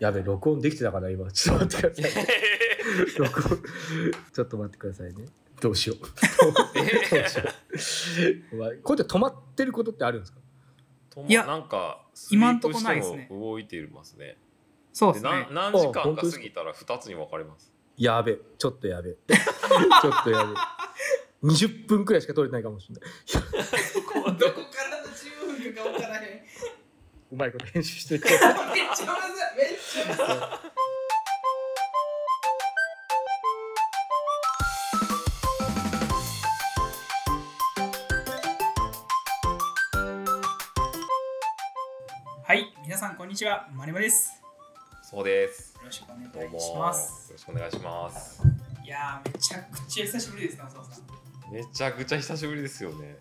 やべ、録音できてたかな、今。ちょっと待ってください。録音。ちょっと待ってくださいね。どうしよう。どうしよう。お前こうやって止まってることってあるんですか？といやなんか今んとこないですねスリープしても動いていますねそうですね。何時間か過ぎたら2つに分かれますやべ、ちょっとやべ。ちょっとやべ。20分くらいしか取れてないかもしれない。どこからの15分か分からへん。うまいこと編集していこめっちゃむずい。めっちゃむずい。はい、皆さんこんにちは。マリマです。そうですよろしくお願どうもいしよます。ろしくお願いしますいやー、めちゃくちゃ久しぶりですね、お父さん。めちゃくちゃ久しぶりですよね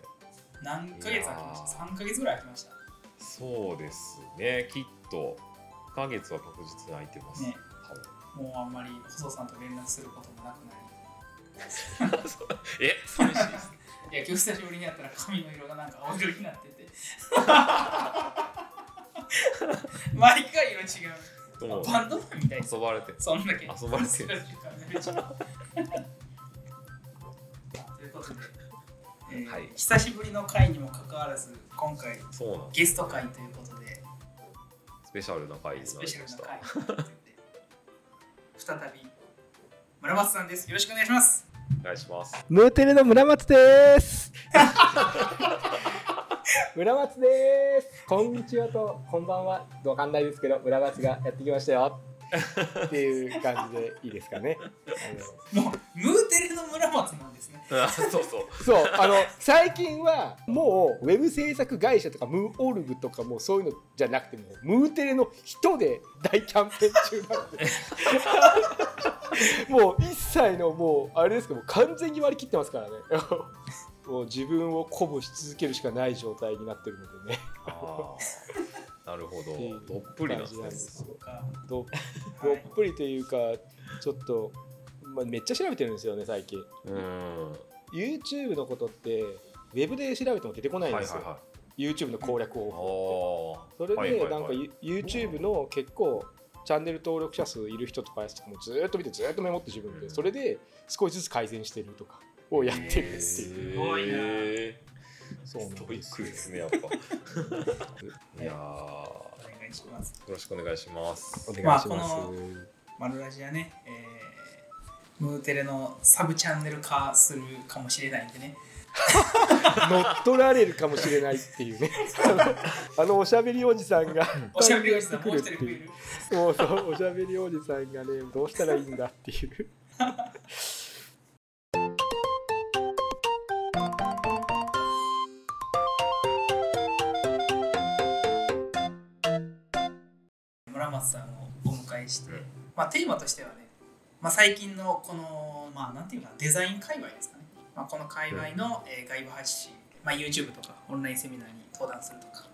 何ヶ月空きました ?3 ヶ月ぐらい空きました。そうですねきっと1ヶ月は確実に空いてます、ね多分もうあんまり細さんと連絡することもなくなり。え寂しいです いや、今日久しぶりにやったら髪の色がなんか青色になってて。毎回色違う。バンドマンみたい。遊ばれてそんだけ。遊ばれてるる。ということで、えーはい久しぶりの回にもかかわらず、今回ゲスト回ということで、スペシャルな回にスなペシャルなりました再び村松さんです。よろしくお願いします。お願いしますう。ムーテレの村松です。村松です。こんにちはとこんばんは。わかんないですけど、村松がやってきましたよ。っていう感じでいいですかね。あのもう、ムーテレの村松なんですね。あ そうそう。そう。あの最近はもうウェブ制作会社とかムーオルグとかもうそういうのじゃなくてもムーテレの人で大キャンペーン中なので。もう一切のもうあれですけどもう完全に割り切ってますからね。もう自分を鼓舞し続けるしかない状態になってるのでねなるほど。どっぷりなんですどどっぷりというかちょっと、まあ、めっちゃ調べてるんですよね最近。うん。YouTube のことってウェブで調べても出てこないんですよ、はいはいはい。YouTube の攻略方法あそれでなんか You- YouTube の結構チャンネル登録者数いる人とかやつとかもずーっと見てずーっとメモって自分でうん。それで少しずつ改善してるとかをやってるっていう。すごいなへそうなんーストイックでですすねやっぱ。いやー。お願いします。よろしくお願いします。お願いします、まあこマルラジはね、えームーテレのサブチャンネル化するかもしれないんでね。乗っ取られるかもしれないっていうね。あのおしゃべりおじさんが。おしゃべりおじさんもう一人増えっていうる。そうそうおしゃべりおじさんがねどうしたらいいんだっていうして、うんまあテーマとしてはね、まあ、最近のこの、まあなんていうかなデザイン界隈ですかね。まあ、この界隈の、えー外部発信、まあ、YouTube とかオンラインセミナーに登壇するとか、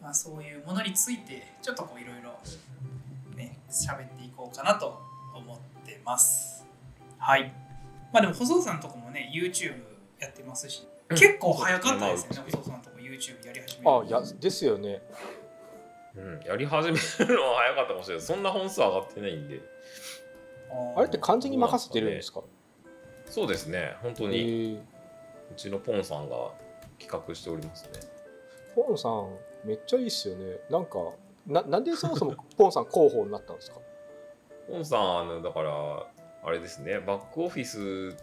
まあ、そういうものについてちょっとこういろいろね喋っていこうかなと思ってます。はい。まあでも細田さんとこもね YouTube やってますし、結構早かったですよね、まあ細田さんとこ YouTube やり始めあいやですよねうん。やり始めるのは早かったかもしれない。そんな本数上がってないんで。あれって完全に任せてるんですか？そうですね。本当えにーうちのポンさんが企画しておりますね。ポンさんめっちゃいいっすよね。なんかななんでそもそも ポンさん広報になったんですか？ポンさんあのだからあれですね。バックオフィス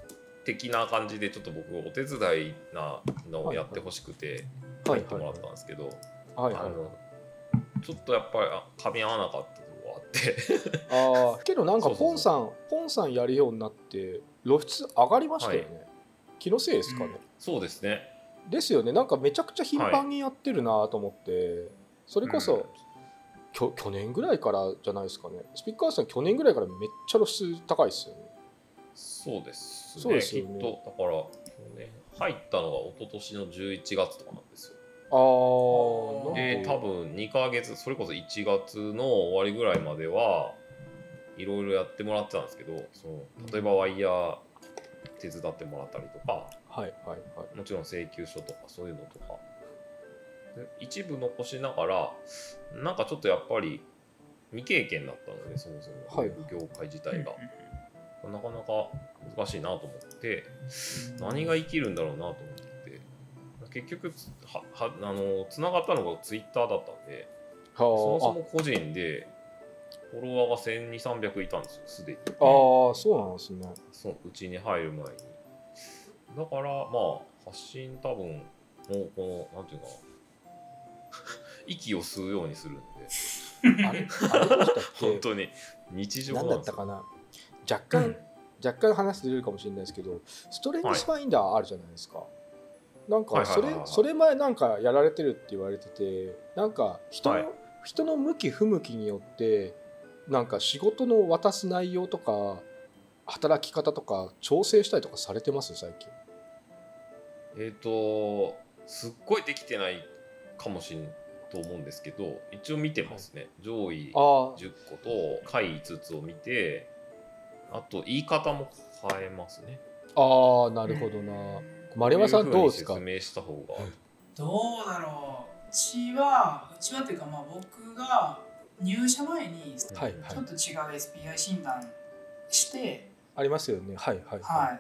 的な感じでちょっと僕お手伝いなのをやってほしくて入ってもらったんですけど、はいはい。あのちょっとやっぱりあ噛み合わなかったとこあって。ああ けどなんかポンさんポンさんやるようになって露出上がりましたよね、気のせいですかね、そうですね。ですよね。なんかめちゃくちゃ頻繁にやってるなと思って、それこそ、うん。きょ去年ぐらいからじゃないですかね。スピッカーさん去年ぐらいからめっちゃ露出高いですよね。そうですね。そうですよね。きっとだから、ね、入ったのが一昨年の11月とかなんですよあで多分2ヶ月それこそ1月の終わりぐらいまではいろいろやってもらってたんですけどその例えばワイヤー手伝ってもらったりとかはいはいはい。もちろん請求書とかそういうのとか。で一部残しながらなんかちょっとやっぱり未経験だったのでそもそも、はい。業界自体が、なかなか難しいなと思って何が生きるんだろうなと思って結局ははあのつながったのがツイッターだったんでそもそはも個人でフォロワーが1200300いたんですよすでに。あああそうなんですね。そううちに入る前に。だからまあ発信多分もうこのなんていうのかな 息を吸うようにするんで。あれ？あれでしたっけ？本当に。日常何なんだったかな？若干、若干話ずれるかもしれないですけどストレングスファインダーあるじゃないですか、なんかそれそれ前なんかやられてるって言われててなんか人の,、はい。人の向き不向きによってなんか仕事の渡す内容とか働き方とか調整したりとかされてます？最近。えっ、とすっごいできてないかもしれんと思うんですけど一応見てますね。上位あ10個と下位5つを見てあと言い方も変えますね。あああなるほどな丸山さんどうですか説明した方が。どうだろう。うちはうちはっていうかまあ僕が入社前にちょっと違う SPI 診断して、ありますよね。はいはいはい、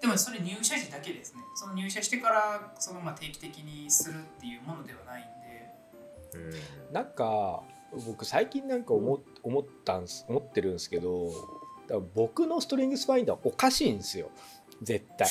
でもそれ入社時だけですね。その入社してからそのまあ定期的にするっていうものではないんで。うん。なんか僕最近なんか思思ったんす思ってるんですけど僕のストリングスファインダーおかしいんですよ絶対。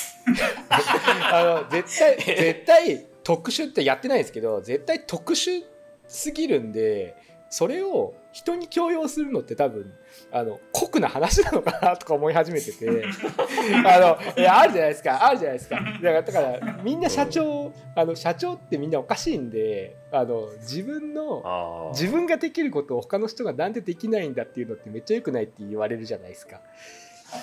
あの絶対絶対特殊ってやってないですけど絶対特殊すぎるんでそれを人に強要するのって多分あの酷な話なのかなとか思い始めてて あのいやあるじゃないですかあるじゃないですか。だからだからみんな社長あの社長ってみんなおかしいんであの自分の自分ができることを他の人がなんでできないんだっていうのってめっちゃ良くないって言われるじゃないですか。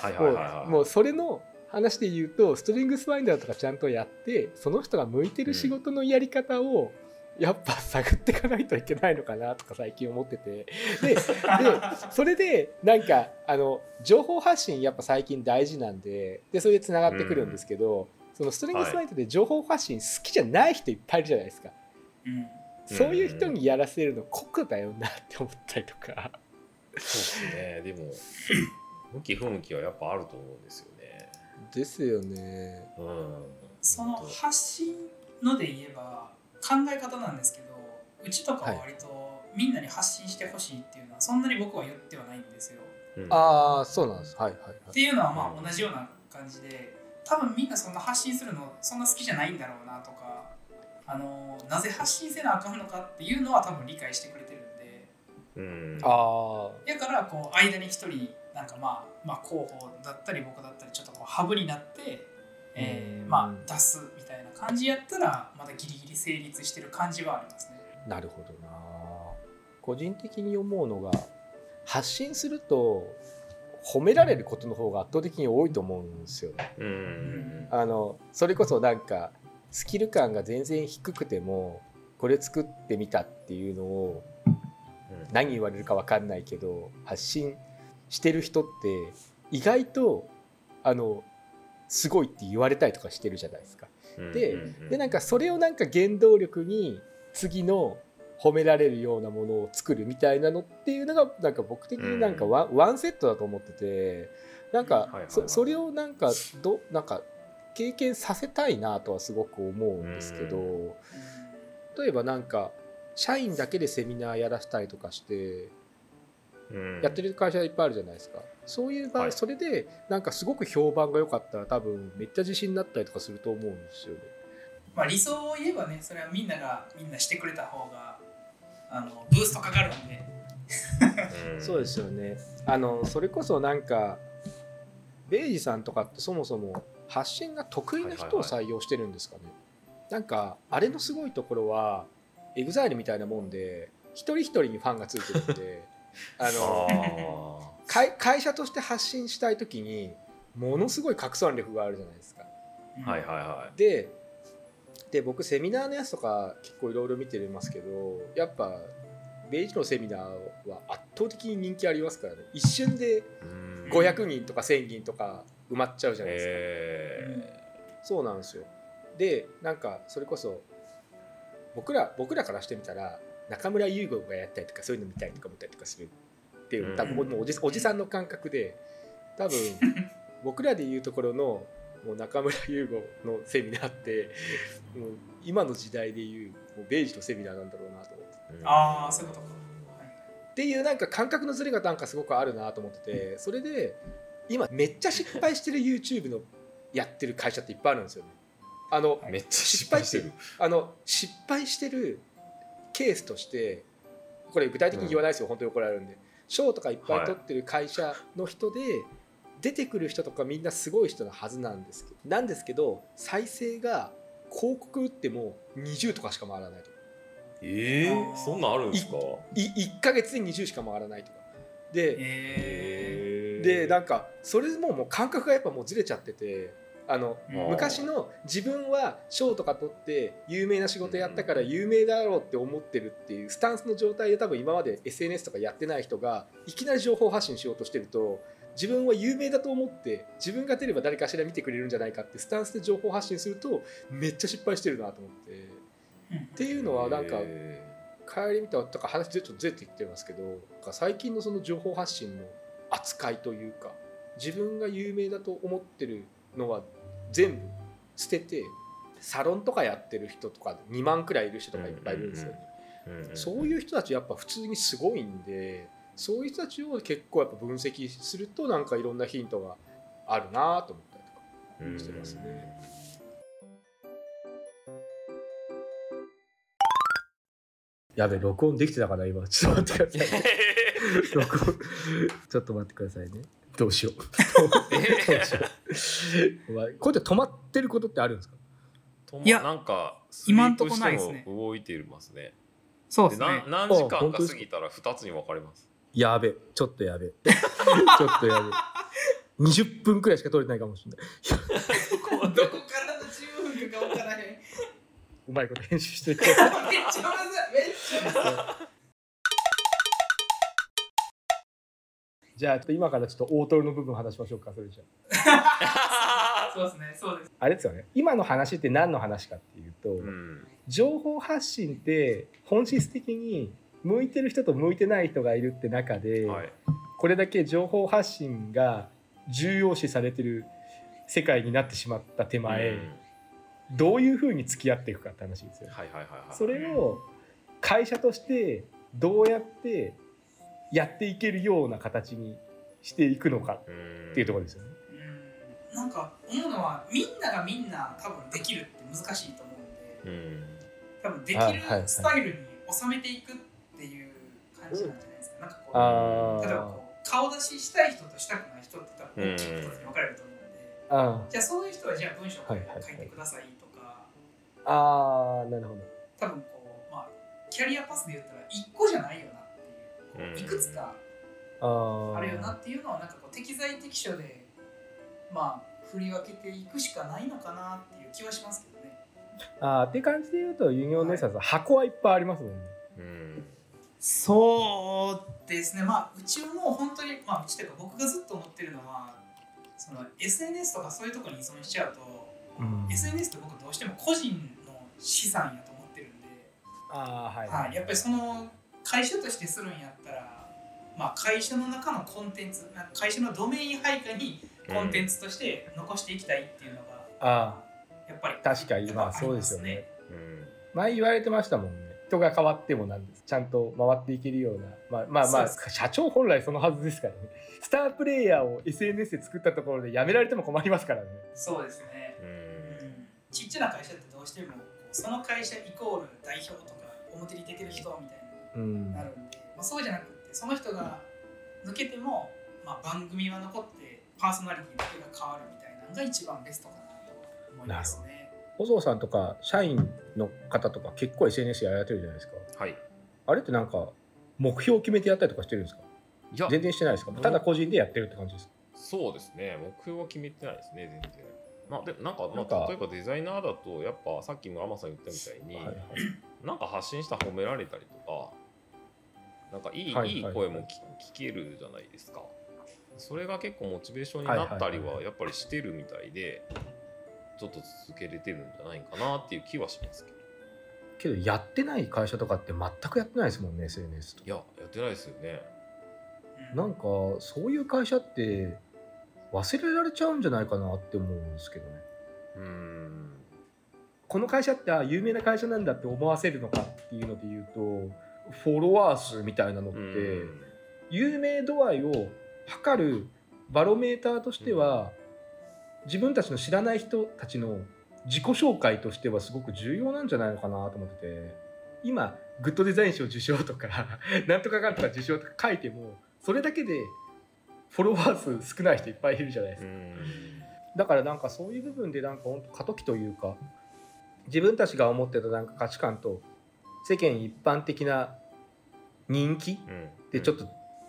はいもはいはいはい。うもうそれの話で言うとストリングスファインダーとかちゃんとやってその人が向いてる仕事のやり方をやっぱ探っていかないといけないのかなとか最近思ってて。ででそれでなんかあの情報発信やっぱ最近大事なんででそれでつながってくるんですけど、そのストリングスファインダーで情報発信好きじゃない人いっぱいいるじゃないですか。うん。そういう人にやらせるの酷だよなって思ったりとか。そうですね。でも 向き不向きはやっぱあると思うんですよ。ねですよね。うん。その発信ので言えば考え方なんですけどうちとかは割とみんなに発信してほしいっていうのはそんなに僕は言ってはないんですよ。うん。ああ、そうなんです。はいはいはい。っていうのはまあ同じような感じで多分みんなそんな発信するのそんな好きじゃないんだろうなとかあのなぜ発信せなあかんのかっていうのは多分理解してくれてるんで。うん。あだからこう間に一人なんかまあまあ候補だったり僕だったりちょっとこうハブになって、えーうんまあ出すみたいな感じやったらまだギリギリ成立してる感じはありますね。あ、なるほどな。個人的に思うのが、発信すると褒められることの方が圧倒的に多いと思うんですよね。うんうんあのそれこそなんかスキル感が全然低くてもこれ作ってみたっていうのをうん何言われるか分かんないけど発信してる人って意外とあのすごいって言われたりとかしてるじゃないですか。うんででなんかそれをなんか原動力に次の褒められるようなものを作るみたいなのっていうのがなんか僕的になんかワン,、ワンセットだと思っててなんかそそれをなんかどなんか経験させたいなとはすごく思うんですけど、う例えばなんか社員だけでセミナーやらせたりとかしてうんやってる会社いっぱいあるじゃないですか。そういう場合、はい。それでなんかすごく評判が良かった。ら多分めっちゃ自信になったりとかすると思うんですよね。まあ理想を言えばねそれはみんながみんなしてくれた方があのブーストかかるんで。うん。そうですよね。あのそれこそなんかベイジさんとかってそもそも発信が得意な人を採用してるんですかね、なんかあれのすごいところはEXILE みたいなもんで一人一人にファンがついてるんであのあ会会社として発信したい時にものすごい拡散力があるじゃないですか。ーはいはいはでで僕セミナーのやつとか結構いろいろ見てますけどやっぱベイジのセミナーは圧倒的に人気ありますからね。一瞬でいうん。500人とか1000人とか埋まっちゃうじゃないですか、えそうなんですよ。でなんかそれこそ僕ら僕らからしてみたら中村優吾がやったりとかそういうの見たりとか見たりとかするっていう多分もうおじおじさんの感覚で多分 僕らでいうところのもう中村優吾のセミナーってもう今の時代でいうもうベイジのセミナーなんだろうなと思ってうんああそういうことか、はいっていうなんか感覚のズレがなんかすごくあるなと思っててそれで今めっちゃ失敗してる YouTube のやってる会社っていっぱいあるんですよね。あのめっちゃ失敗してる。あの失敗してるケースとしてこれ具体的に言わないですよ、本当に怒られるんで。賞とかいっぱい取ってる会社の人で、出てくる人とかみんなすごい人のはずなんですけどなんですけど再生が広告打っても20とかしか回らないと。かえー、そんなんあるんですか？い1ヶ月で20しか回らないとか。でえでなんかそれももう感覚がやっぱもうずれちゃっててあのー。昔の自分は賞とか取って有名な仕事やったから有名だろうって思ってるっていうスタンスの状態で多分今まで SNS とかやってない人がいきなり情報発信しようとしてると自分は有名だと思って自分が出れば誰かしら見てくれるんじゃないかってスタンスで情報発信するとめっちゃ失敗してるなと思って。っていうのはなんかえ帰り見たとか話ちょっとずれてきてますけど最近のその情報発信の扱いというか自分が有名だと思ってるのは全部捨ててサロンとかやってる人とか2万くらいいる人とかいっぱいいるんですよ。ね。そういう人たちやっぱ普通にすごいんでそういう人たちを結構やっぱ分析するとなんかいろんなヒントがあるなと思ったりとかうんしてますね。やべ録音できてたかな今。ちょっと待ってください 録音。ちょっと待ってくださいね。どうしよう。どうしよう こうやって止まってることってあるんですか？いやなんか今んとこないですね。動いてますね。そうですね。何時間か過ぎたら2つに分かれます。やべちょっとやべ ちょっとやべ20分くらいしか取れてないかもしれない。どこからの10分か分からへん。めっうまいこと編集してくださいちゃむずい。めっちゃむずいじゃあちょっと今からちょっと大トロの部分話しましょうかそれじゃ そうですねそうですあれですよね今の話って何の話かっていうと、うん。情報発信って本質的に向いてる人と向いてない人がいるって中で、はい。これだけ情報発信が重要視されてる世界になってしまった手前、うんどういうふうに付き合っていくかって話ですよ。はいはいはいはい。それを会社としてどうやってやっていけるような形にしていくのかうんっていうところですよね。うんなんか思うのはみんながみんな多分できるって難しいと思うんでうん。多分できはいはいはいるスタイルに収めていくっていう感じなんじゃないですか。なんかこうあ例えばこう顔出ししたい人としたくない人って多分大きい2つに分かれると思うんで、あじゃあそういう人はじゃあ文章をはいはいはい書いてくださいとか、あーなるほど。多分こうまあキャリアパスで言ったら1個じゃないよないくつかあるよなっていうのをなんかこう適材適所でまあ振り分けていくしかないのかなっていう気はしますけどね。あーって感じで言うとユニオンネサスは箱はいっぱいありますもんね。うん。そうですね。まあうちはもう本当にまあうちというか僕がずっと思ってるのはその SNS とかそういうところに依存しちゃうと、うん。SNS って僕どうしても個人の資産やと思ってるんで、ああはい、はい、やっぱりその会社としてするんやったら、まあ、会社の中のコンテンツな会社のドメイン配下にコンテンツとして残していきたいっていうのがあやっぱり確かに。まあそうですよね。うん。前言われてましたもんね。人が変わってもなんです。ちゃんと回っていけるような。まあまあまあ社長本来そのはずですからね。スタープレイヤーを SNS で作ったところでやめられても困りますからね。そうですね、ううん。ん。ちっちゃな会社ってどうしてもその会社イコール代表とか表に出てる人みたいうんになるんで、まあ、そうじゃなくってその人が抜けても、まあ、番組は残ってパーソナリティだけが変わるみたいなのが一番ベストかなと思いますね。細尾さんとか社員の方とか結構 SNS やられてるじゃないですかはい。あれってなんか目標を決めてやったりとかしてるんですか？いや、全然してないですか？ただ個人でやってるって感じですか？そうですね。目標は決めてないですね、全然。まあ、でもなんか、まなんかあ、例えばデザイナーだと、やっぱさっき村山さん言ったみたいに、はいはいなんか発信したら褒められたりとか、なんかいい,、はいい、いはい声も聞聞けるじゃないですか。それが結構モチベーションになったりはいはいははやっぱりしてるみたいで、ちょっと続けれてるんじゃないかなっていう気はしますけど。けどやってない会社とかって全くやってないですもんね SNS といや、やってないですよね。うんなんかそういう会社って忘れられちゃうんじゃないかなって思うんですけどねうんこの会社ってあ有名な会社なんだって思わせるのかっていうので言うとフォロワー数みたいなのって、うん。有名度合いを測るバロメーターとしては、自分たちの知らない人たちの自己紹介としてはすごく重要なんじゃないのかなと思ってて今グッドデザイン賞受賞とか なんとかかんとか受賞とか書いてもそれだけでフォロワー数少ない人いっぱいいるじゃないですか。うん。だからなんかそういう部分でなんか本当過渡期というか自分たちが思ってたなんか価値観と世間一般的な人気うん。ってちょっと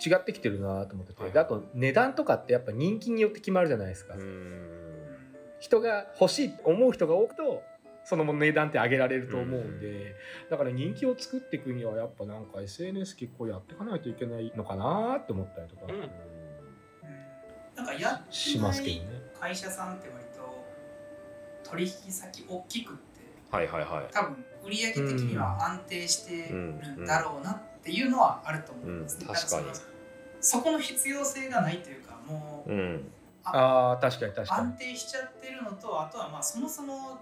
違ってきてるなと思ってて、はい。であと値段とかってやっぱ人気によって決まるじゃないですか、うん。人が欲しいって思う人が多くとその値段って上げられると思うんで、だから人気を作っていくにはやっぱなんか SNS 結構やっていかないといけないのかなって思ったりとか。うん。うんなんかやってしないますけどね。会社さんって割と取引先大きくってはいはいはい。多分売上的には安定してるんだろうなっていうのはあると思うんですね、確かそこの必要性がないというかもううん。ああ確かに確かに。安定しちゃってるのとあとはまあそもそも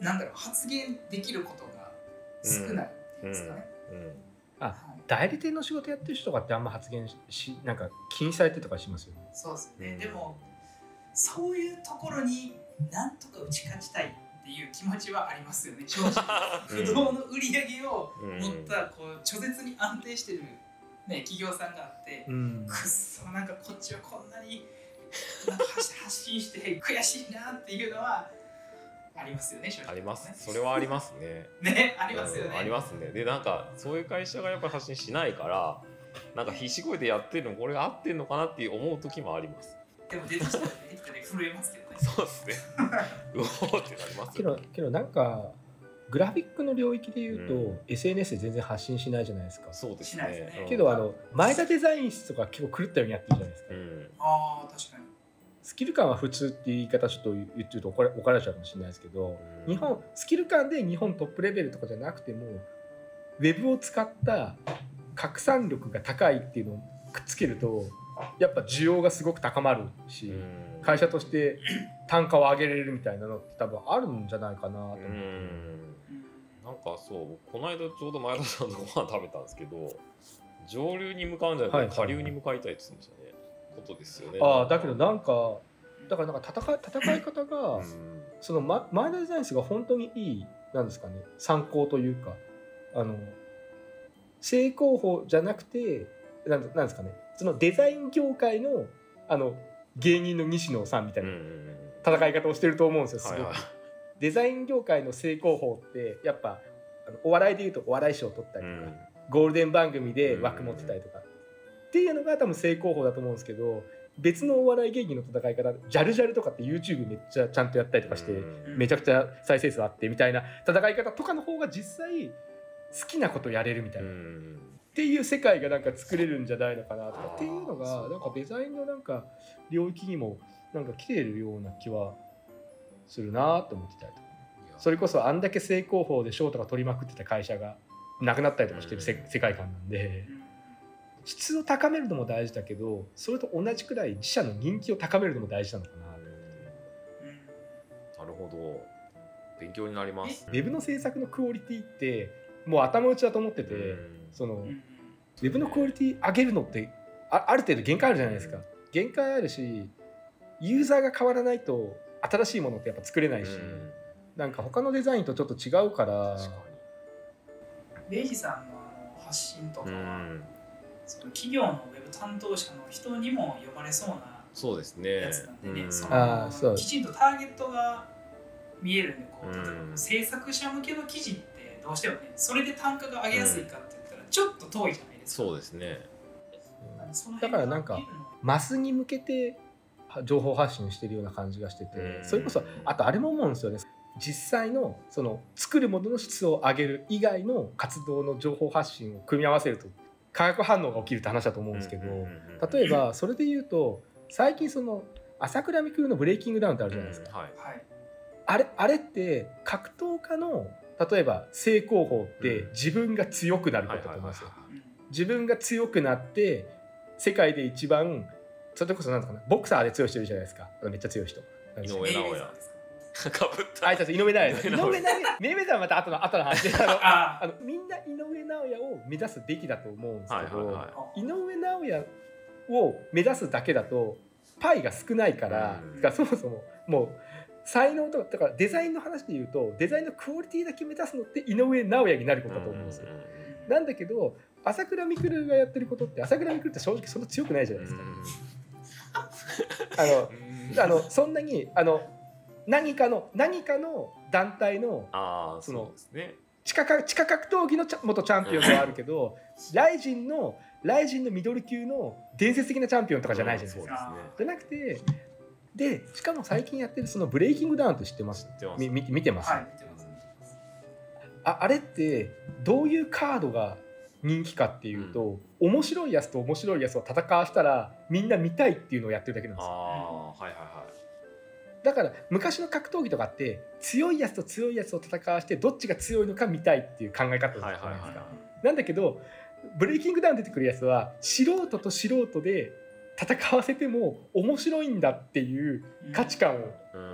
なんだろう発言できることが少ないっていうん。ですかね、うん。あはい。代理店の仕事やってる人とかってあんま発言ししなんか禁止されてとかしますよね。そうですね、うんでもそういうところになんとか打ち勝ちたいっていう気持ちはありますよね。正直。不動の売り上げをうん持ったこう超絶に安定してる、ね、企業さんがあって、うん。くっそなんかこっちはこんなになんか発 発信して悔しいなっていうのはありますよね正直あります。それはありますね。ねありますよね、うんありますね。でなんかそういう会社がやっぱり発信しないからなんか必死こいてやってるのこれが合ってんのかなって思う時もあります。でも出てきたら出てきたら震えますけど。ねそうですね。うおーってなりますけよどけどなんかグラフィックの領域で言うと、うん。SNS で全然発信しないじゃないですか。そうですしないですね。けどあの前田デザイン室とか結構狂ったようにやってるじゃないですか。うん。ああ確かに。スキル感は普通っていう言い方ちょっと言ってると怒ら怒られちゃうかもしれないですけど、うん。日本スキル感で日本トップレベルとかじゃなくてもウェブを使った拡散力が高いっていうのをくっつけるとやっぱ需要がすごく高まるし、うん。会社として単価を上げれるみたいなのって多分あるんじゃないかなと思って。うん。なんかそうこの間ちょうど前田さんとご飯食べたんですけど上流に向かうんじゃなくて下流に向かいたいって言ってましたね。ことですよね。ああだけどなんかだからなんか戦い戦い方が、うん。そのま前田デザインスが本当にいいなんですかね。参考というかあの正攻法じゃなくてなんなんですかね。そのデザイン業界のあの芸人の西野さんみたいな戦い方をしてると思うんですよすごく、はいはい。デザイン業界の正攻法ってやっぱあのお笑いでいうとお笑い賞を取ったりとか、うん。ゴールデン番組で枠持ってたりとか、っていうのが多分正攻法だと思うんですけど別のお笑い芸人の戦い方ジャルジャルとかって YouTube めっちゃちゃんとやったりとかして、うん。めちゃくちゃ再生数あってみたいな戦い方とかの方が実際好きなことやれるみたいな、っうん。ていう世界がなんか作れるんじゃないのかなとか。っていうのがなんかデザインのなんか領域にもなんか来てるような気はするなと思ってたりとか。それこそあんだけ正攻法で賞とか取りまくってた会社がなくなったりとかしてるせ、うん。世界観なんで。うん質を高めるのも大事だけどそれと同じくらい自社の人気を高めるのも大事なのかなと思って。う。んなるほど。勉強になります。ウェブの制作のクオリティってもう頭打ちだと思ってて、うん。その、うん。ウェブのクオリティ上げるのってあある程度限界あるじゃないですか、うん限界あるしユーザーが変わらないと新しいものってやっぱ作れないし、うん。なんか他のデザインとちょっと違うから確かレイジさんの発信とかにうは、ん。その企業のウェブ担当者の人にも読まれそうなそうですね。やつなんでね、うん。そのあーそう。きちんとターゲットが見えるんでこう例えばうん制作者向けの記事ってどうしてもねそれで単価が上げやすいかって言ったらちょっと遠いじゃないですか、そうですね。だからなんかマスに向けては情報発信してるような感じがしてて、うん。それこそあとあれも思うんですよね。実際のその作るものの質を上げる以外の活動の情報発信を組み合わせると化学反応が起きるって話だと思うんですけど、例えばそれで言うと最近その朝倉未来のブレイキングダウンってあるじゃないですか、うんはい。はい。あれあれって格闘家の例えば正攻法ってうん。自分が強くなることだと思うんですよ、うん自分が強くなって世界で一番それこそなんだかなボクサーで強い人いるじゃないですか。あのめっちゃ強い人。井上尚弥。かかぶった。あいつ井上尚弥。井井上尚弥。上尚弥。メイウェザーはまた後の後の話。で あのああのみんな井上尚弥を目指すべきだと思うんですけど、はいはいはあ井上尚弥を目指すだけだとパイが少ないから,、うん。そもそももう才能とかだからデザインの話で言うとデザインのクオリティだけ目指すのって井上尚弥になることだと思うんですよ。なんだけど朝倉未来がやってることって朝倉未来って正直そんな強くないじゃないですか。あのそんなにあの何かの何かの団体のああそのそうですね。地下か地下格闘技の元チャンピオンではあるけどライジンのライジンのミドル級の伝説的なチャンピオンとかじゃないじゃないですか。そうですね。じゃなくてでしかも最近やってるそのブレイキングダウンって知ってます？知ってます。みみ見てます、はいああれってどういうカードが人気かっていうと、面白いやつと面白いやつを戦わしたらみんな見たいっていうのをやってるだけなんあですよ。あはいはいはだから昔の格闘技とかって強いやつと強いやつを戦わしてどっちが強いのか見たいっていう考え方じゃないですか、はいはいはいなんだけどブレイキングダウン出てくるやつは素人と素人で戦わせても面白いんだっていう価値観をい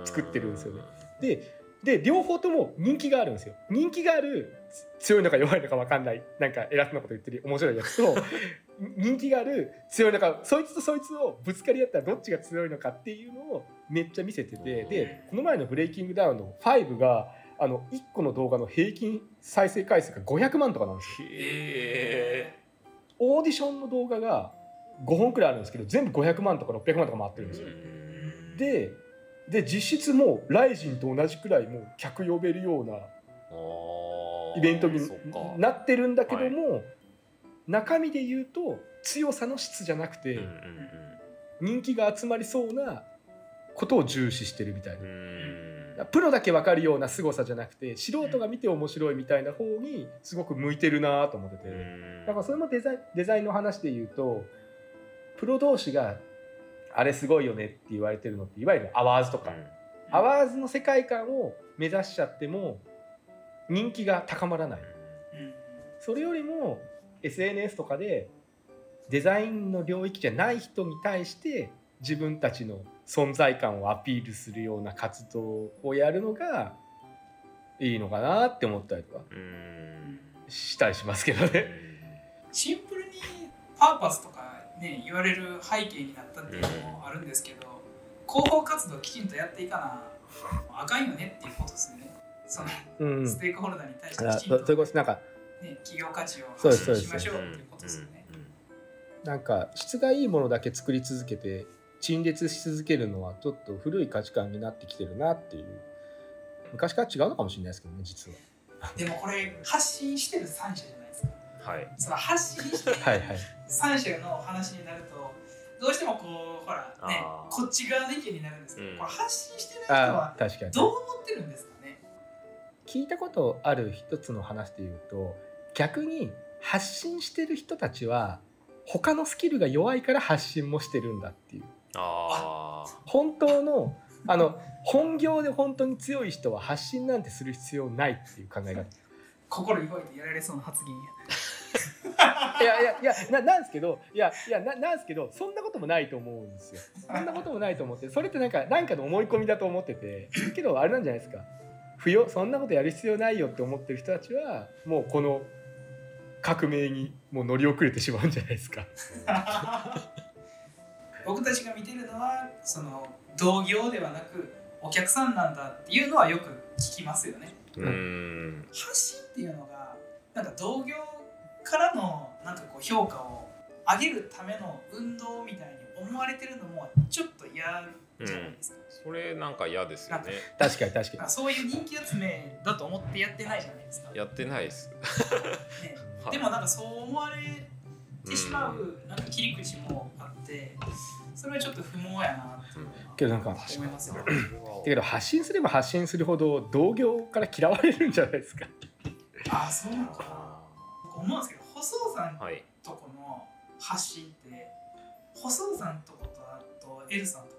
作ってるんですよね。でで両方とも人気があるんですよ。人気がある強いのか弱いのか分かんないなんか偉そうなこと言ってる面白いやつと 人気がある強いのかそいつとそいつをぶつかり合ったらどっちが強いのかっていうのをめっちゃ見せててうん。でこの前のブレイキングダウンの5があの1個の動画の平均再生回数が500万とかなんですよ。へオーディションの動画が5本くらいあるんですけど全部500万とか600万とか回ってるんですよ。えでで実質もうライジンと同じくらいもう客呼べるようなイベントになってるんだけども、中身で言うと強さの質じゃなくて、うんうん人気が集まりそうなことを重視してるみたいうんうな、ん。プロだけ分かるような凄さじゃなくて素人が見て面白いみたいな方にすごく向いてるなと思ってて、うん。だからそれもデザインデザインの話で言うとプロ同士があれすごいよねって言われてるのっていわゆるアワーズとか、アワーズの世界観を目指しちゃっても人気が高まらないうんそれよりも SNS とかでデザインの領域じゃない人に対して自分たちの存在感をアピールするような活動をやるのがいいのかなって思ったりとかしたりしますけどね。シンプルにパーパスとかね言われる背景になったっていうのもあるんですけど、広報活動をきちんとやっていかなあかんよねっていうことですね。そのうん、ステークホルダーに対してきちんと、そこそなんかね、企業価値をそう発信しましょうっていうことですよね。なんか質がいいものだけ作り続けて陳列し続けるのはちょっと古い価値観になってきてるなっていう昔から違うのかもしれないですけどね実は。でもこれ発信してる3社じゃないですか。はいその発信してるはいはい。3社の話になるとどうしてもこうほらねこっち側の意見になるんですけど、うんこれ発信してる人あは確かに。どう思ってるんですか？ね聞いたことある一つの話で言うと逆に発信してる人たちは他のスキルが弱いから発信もしてるんだっていう。あ本当のあの本業で本当に強い人は発信なんてする必要ないっていう考え方心動いてやられそうな発言や。いやいやいやななんですけどいやいやななんですけどそんなこともないと思うんですよ。そんなこともないと思ってそれってなんかなんかの思い込みだと思っててけどあれなんじゃないですか不要そんなことやる必要ないよって思ってる人たちはもうこの革命にもう乗り遅れてしまうんじゃないですか。僕たちが見てるのはその同業ではなくお客さんなんだっていうのはよく聞きますよね。ーうん。発信っていうのがなんか同業からのなんかこう評価を上げるための運動みたいに思われてるのもちょっと嫌じゃないですか、それなんか嫌ですよね。確かに確かあそういう人気集めだと思ってやってないじゃないですか、ね、やってないです。はい でもなんかそう思われてしまうなんか切り口もあってそれはちょっと不毛やなってけどなんか思いますよ。ねだけど発信すれば発信するほど同業から嫌われるんじゃないですか。あそうなのかな。思うんですけど細さんとこの発信って細さんとことあとエルさんとこ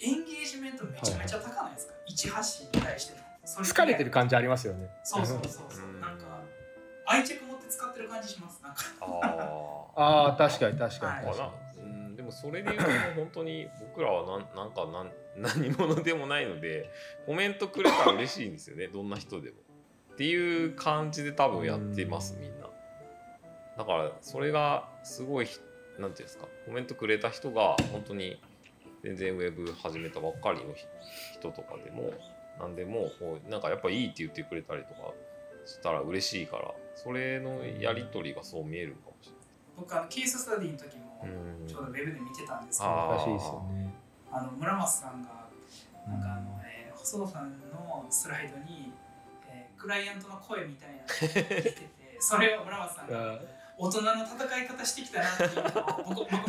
エンゲージメントめちゃめちゃ高ないですか、一発信に対しての。そ疲れてる感じありますよね。そうそうそうそう。うん。なんか愛着持ってって使ってる感じします？なんか。あああ確かに確かはい。に確かかな、うん、でもそれで言うと本当に僕らはなんなんかなん何者でもないのでコメントくれたら嬉しいんですよね。どんな人でも。っていう感じで多分やってますみんな。だからそれがすごいなんていうんですか？コメントくれた人が本当に全然ウェブ始めたばっかりの人とかでも何でもこうなんかやっぱいいって言ってくれたりとかしたら嬉しいからそれのやり取りがそう見えるかもし僕あのケーススタディの時もちょうどウェブで見てたんですけど、あに難しいですよね。あの村松さんがなんかあの、えー細田さんのスライドに、えークライアントの声みたいなのが出てて それを村松さんがあ大人の戦い方してきたなっていうのを僕僕全く同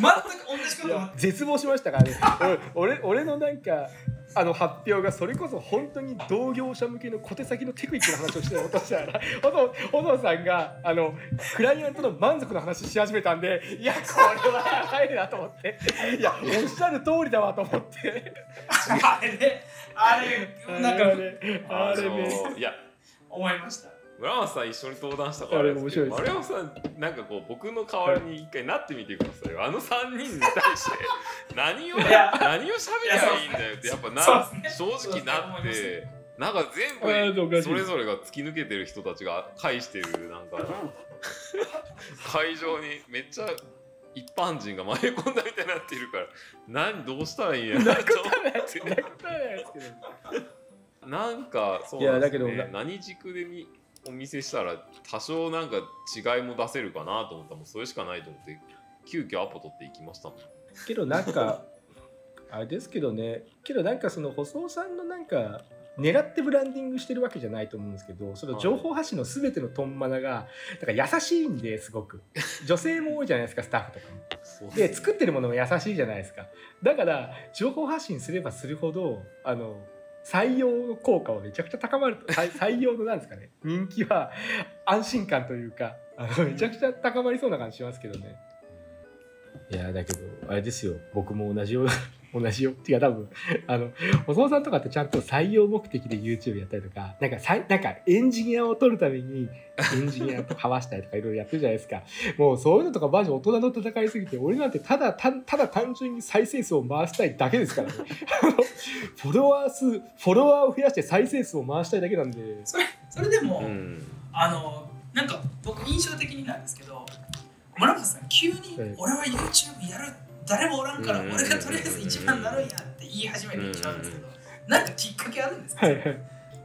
じこと絶望しましたからね。俺俺俺のなんかあの発表がそれこそ本当に同業者向けの小手先のテクニックの話をしてるとしたら小野さんがあのクライアントの満足の話し始めたんでいやこれはやばいなと思って。いやおっしゃる通りだわと思って。あれね。あれなんかあれあれね。のいや。思いました村松さん一緒に登壇したからですけどあれ丸山さんなんかこう僕の代わりに一回なってみてくださいよ。あの3人に対して。何を何を喋りゃいいんだよってやっぱな正直なってなんか全部それぞれが突き抜けてる人たちが返してるなんか 会場にめっちゃ一般人が迷い込んだみたいになっているから何どうしたらいいんやろなと思って。なんかそうなんですよ、ね、いやだけど何軸でみお見せしたら多少なんか違いも出せるかなと思ったらもうそれしかないと思って急遽アポ取っていきましたもん。けどなんか あれですけどねけどなんかその細尾さんのなんか狙ってブランディングしてるわけじゃないと思うんですけどその情報発信の全てのトンマナがだから優しいんですごく。女性も多いじゃないですかスタッフとかも。で作ってるものも優しいじゃないですか。だから情報発信すればするほどあの採用効果はめちゃくちゃ高まると。採 採用のなんですかね。人気は 安心感というかめちゃくちゃ高まりそうな感じしますけどね。いやだけどあれですよ。僕も同じよう同じよ。っていうか多分。あのお父さんとかってちゃんと採用目的で YouTube やったりとかなんかさいなんかエンジニアを取るためにエンジニアとかわしたりとかいろいろやってるじゃないですか。もうそういうのとかマジ大人の戦いすぎて俺なんてただたただ単純に再生数を回したいだけですからね。あのフォロワー数フォロワーを増やして再生数を回したいだけなんで。それそれでも、うん。あのなんか僕印象的になんですけど村松さん急にはい「俺は YouTube やる誰もおらんからうん。俺がとりあえず一番になるんや」って言い始めてしまうんですけどなんかきっかけあるんですか、はいはい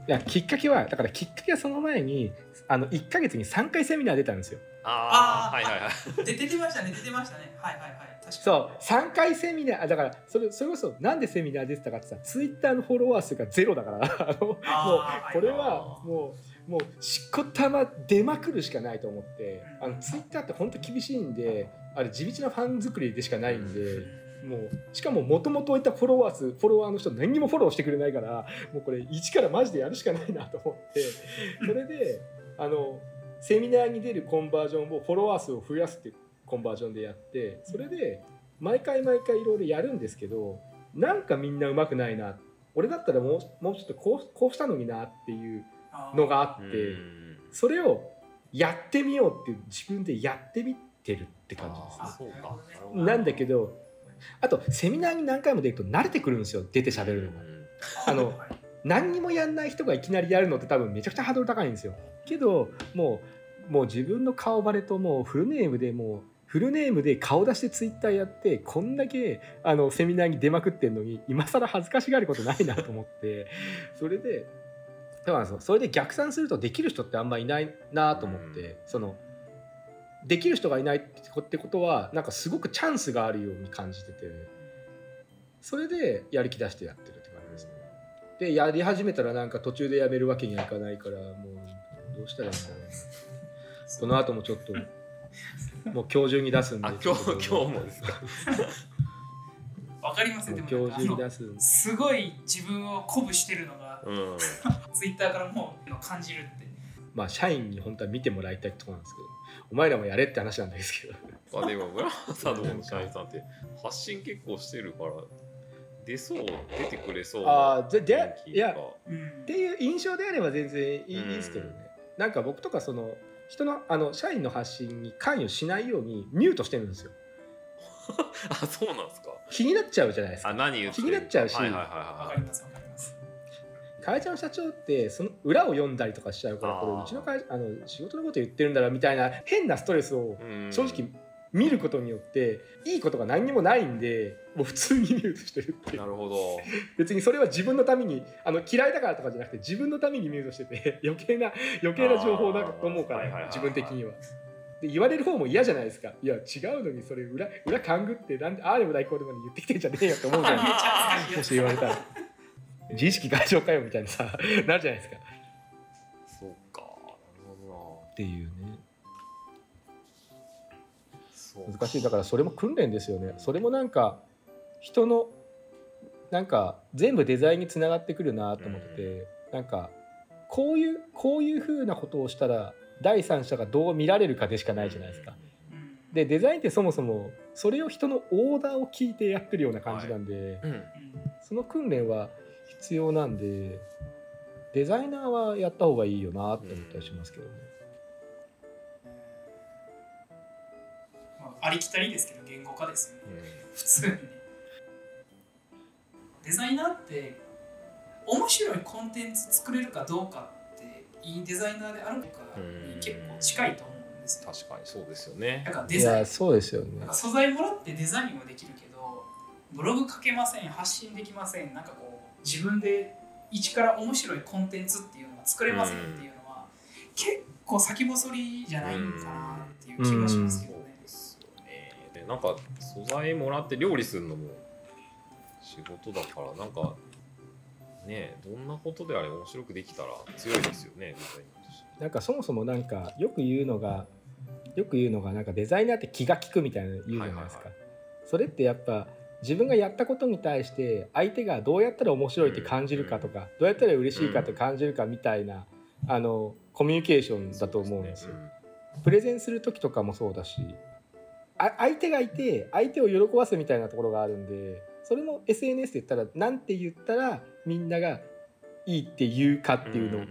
いやきっかけはだからきっかけはその前にあの1か月に3回セミナー出たんですよ。ああはいはいはい。で出てましたね出てましたね。はいはいはい確かに。そう3回セミナーあだからそれそれこそなんでセミナー出てたかってさツイッターのフォロワー数がゼロだから あのもうこれはいはもうもうしこたま出まくるしかないと思ってあのツイッターって本当厳しいんであれ地道なファン作りでしかないんで。もうしかももともといたフォロワー数フォロワーの人何にもフォローしてくれないからもうこれ一からマジでやるしかないなと思ってそれであのセミナーに出るコンバージョンをフォロワー数を増やすっていうコンバージョンでやってそれで毎回毎回いろいろやるんですけどなんかみんなうまくないな俺だったらもうもうちょっとこうこうしたのになっていうのがあうってんそれをやってみようっていう自分でやってみてるって感じですね。なんだけどあとセミナーに何回も出ると慣れてくるんですよ。出て喋るの。が。あのはい何にもやんない人がいきなりやるのって多分めちゃくちゃハードル高いんですよ。けどもうもう自分の顔バレともうフルネームでもうフルネームで顔出してツイッターやってこんだけあのセミナーに出まくってんのに今更恥ずかしがることないなと思って。それでだからそうそれで逆算するとできる人ってあんまいないなと思って。そのできる人がいないってことはなんかすごくチャンスがあるように感じててそれでやる気出してやってるって感じですね。でやり始めたらなんか途中でやめるわけにはいかないからもうどうしたらいいんだろうなこの後もちょっともう今日中に出すんで。あ今日今日もですか？わかりますもねう今日中にで。もすごい自分を鼓舞してるのがうん。ツイッターからもう感じるってまあ社員に本当は見てもらいたいところなんですけどお前らもやれって話なんですけど。まあでも村松さんのの社員さんって発信結構してるから出そう出てくれそうあーでで雰囲気いやがうん。っていう印象であれば全然いい,、うんですけどね。なんか僕とかその人のあの社員の発信に関与しないようにミュートしてるんですよ。あそうなんですか。気になっちゃうじゃないですあか何言ってる気になっちゃうしはいはいはいはりますわかります会社の社長ってその裏を読んだりとかしちゃうからこれうちの会あの仕事のこと言ってるんだなみたいな変なストレスを正直見ることによっていいことが何にもないんでもう普通にミュートしてるってなるほど。別にそれは自分のためにあの嫌いだからとかじゃなくて自分のためにミュートしてて 余計な余計な情報だと思うから自分的には。で言われる方も嫌じゃないですか。いや違うのにそれ裏裏勘ぐってなんでああでもないこうでも言ってきてんじゃねえよって思うじゃない もし言われたら自意識過剰かよみたいなさ なるじゃないですか。そうかなるほっていうね。難しい。だからそれも訓練ですよね。それもなんか人のなんか全部デザインにつながってくるなと思って、なんかこういうこういうふうなことをしたら第三者がどう見られるかでしかないじゃないですか。うん。でデザインってそもそもそれを人のオーダーを聞いてやってるような感じなんで、うんうん。その訓練は必要なんでデザイナーはやった方がいいよなって思ったりしますけどね。まあ、ありきたりですけど言語化ですよね。うん。普通に。ねデザイナーって面白いコンテンツ作れるかどうかっていいデザイナーであるのかに結構近いと思うんですよ。確かにそうですよね。だからいデザイン。やそうですよね。なんか素材もらってデザインはできるけどブログ書けません発信できませんなんかこう自分で一から面白いコンテンツっていうのが作れませんっていうのは、結構先細りじゃないんかなっていう気がしますけどそうね。ですよね。でなんか素材もらって料理するのも仕事だからなんかねどんなことであれ面白くできたら強いですよねデザインとして。なんかそもそもなんかよく言うのがよく言うのがなんかデザイナーって気が利くみたいなの言うじゃないですか、はい。それってやっぱ自分がやったことに対して相手がどうやったら面白いって感じるかとか、どうやったら嬉しいかって感じるかみたいな、あのコミュニケーションだと思うんですよ。プレゼンする時とかもそうだしあ相手がいて相手を喜ばすみたいなところがあるんでそれも SNS で言ったらなんて言ったらみんながいいって言うかっていうのを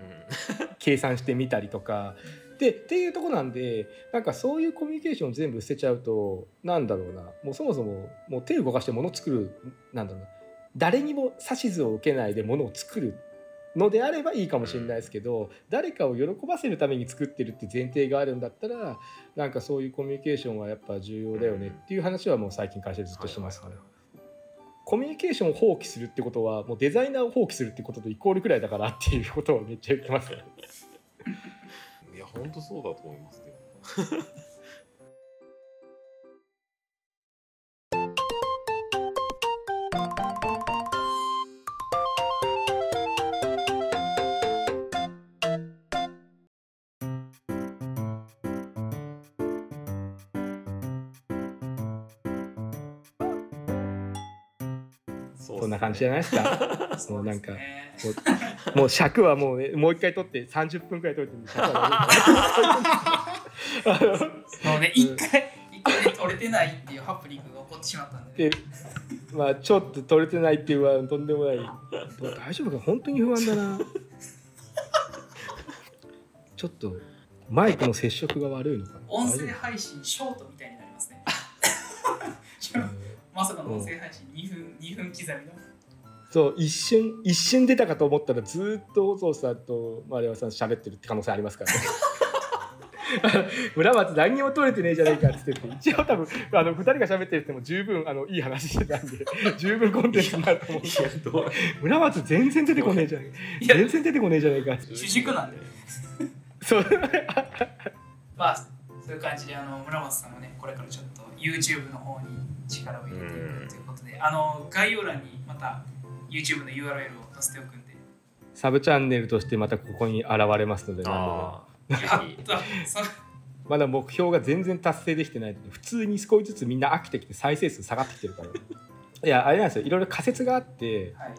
計算してみたりとか。でっていうとこなんでなんかそういうコミュニケーションを全部捨てちゃうとなんだろうなもうそもそももう手を動かして物を作るなんだろうな誰にも指図を受けないで物を作るのであればいいかもしれないですけど誰かを喜ばせるために作ってるって前提があるんだったらなんかそういうコミュニケーションはやっぱ重要だよねっていう話はもう最近会社でずっとしてますねはい。はいコミュニケーションを放棄するってことはもうデザイナーを放棄するってこととイコールくらいだからっていうことをめっちゃ言ってますね。本当そうだと思いますけど。そそんな感じじゃないですか？そ うもうなんかね。もう尺はもう、ね、もう一回取って30分くらい取って尺はあのもうね一回一回ね取れてないっていうハプニングが起こってしまったんで、ね、でまあちょっと取れてないっていうのはとんでもない。大丈夫か？本当に不安だな。ちょっとマイクの接触が悪いのかな？音声配信ショートみたいになりますね。まさかの音声配信2分2分刻みの。そう一瞬一瞬出たかと思ったらずーっとお父さんと丸山さん喋ってるって可能性ありますからね。村松何にも取れてねえじゃねえかっつってて一応多分あの2人が喋ってるっても十分あのいい話してたんで十分コンテンツになると思うんで。どう？村松全然出てこねえじゃねえ全然出てこねえじゃねえか。って主軸なんで。そう。まあそういう感じであの村松さんもねこれからちょっと YouTube の方に力を入れていくということであの概要欄にまた YouTube の URL を載せておくんで。サブチャンネルとしてまたここに現れますのであまだ目標が全然達成できてないので普通に少しずつみんな飽きてきて再生数下がってきてるから。いやあれなんですよ。いろいろ仮説があってはい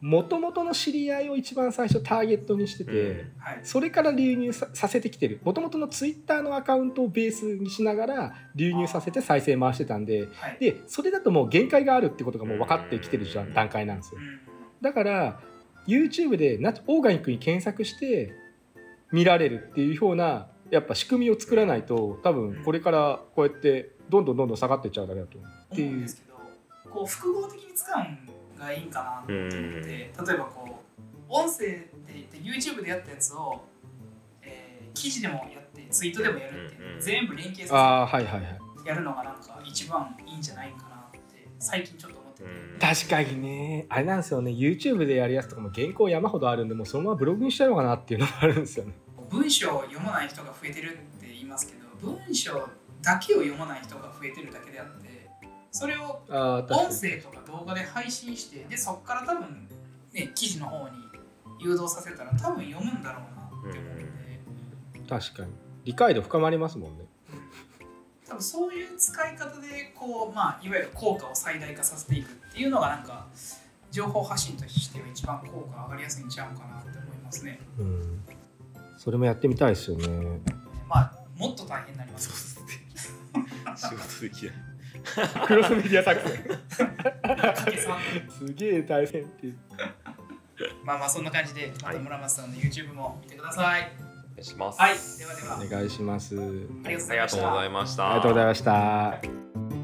もともとの知り合いを一番最初ターゲットにしてて、うん。はい。それから流入ささせてきてる。もともとのツイッターのアカウントをベースにしながら流入させて再生回してたんではい。でそれだともう限界があるってことがもう分かってきてるじゃうん。ん段階なんですよ。うん。だから YouTube でなオーガニックに検索して見られるっていうようなやっぱ仕組みを作らないと多分これからこうやってどんどんどんどん下がっていっちゃうだけだと思う。っていう。ですけどこう複合的に使うんがいいんかなと思って。例えばこう音声で言って YouTube でやったやつを、えー記事でもやってツイートでもやるっていうんうん全部連携あさあはいはいはい。せてやるのがなんか一番いいんじゃないかなって最近ちょっと思ってて、うん。確かにね。あれなんですよね。YouTube でやるやつとかも原稿山ほどあるんでもうそのままブログにしちゃうのかなっていうのがあるんですよね。文章を読まない人が増えてるって言いますけど文章だけを読まない人が増えてるだけであってそれを音声とか動画で配信してでそこから多分ね記事の方に誘導させたら多分読むんだろうなって思うんで。に確かに。理解度深まりますもんね。多分そういう使い方でこうまあいわゆる効果を最大化させていくっていうのがなんか情報発信としては一番効果上がりやすいんちゃうかなって思いますね。うん。それもやってみたいですよね。まあもっと大変になります 仕事できない クロスメディア作戦。すげえ大変っていう。まあまあそんな感じでまた村松さんの YouTube も見てください。お願いします。はい。ではでは。お願いします。ありがとうごありがとうございました。ありがとうございました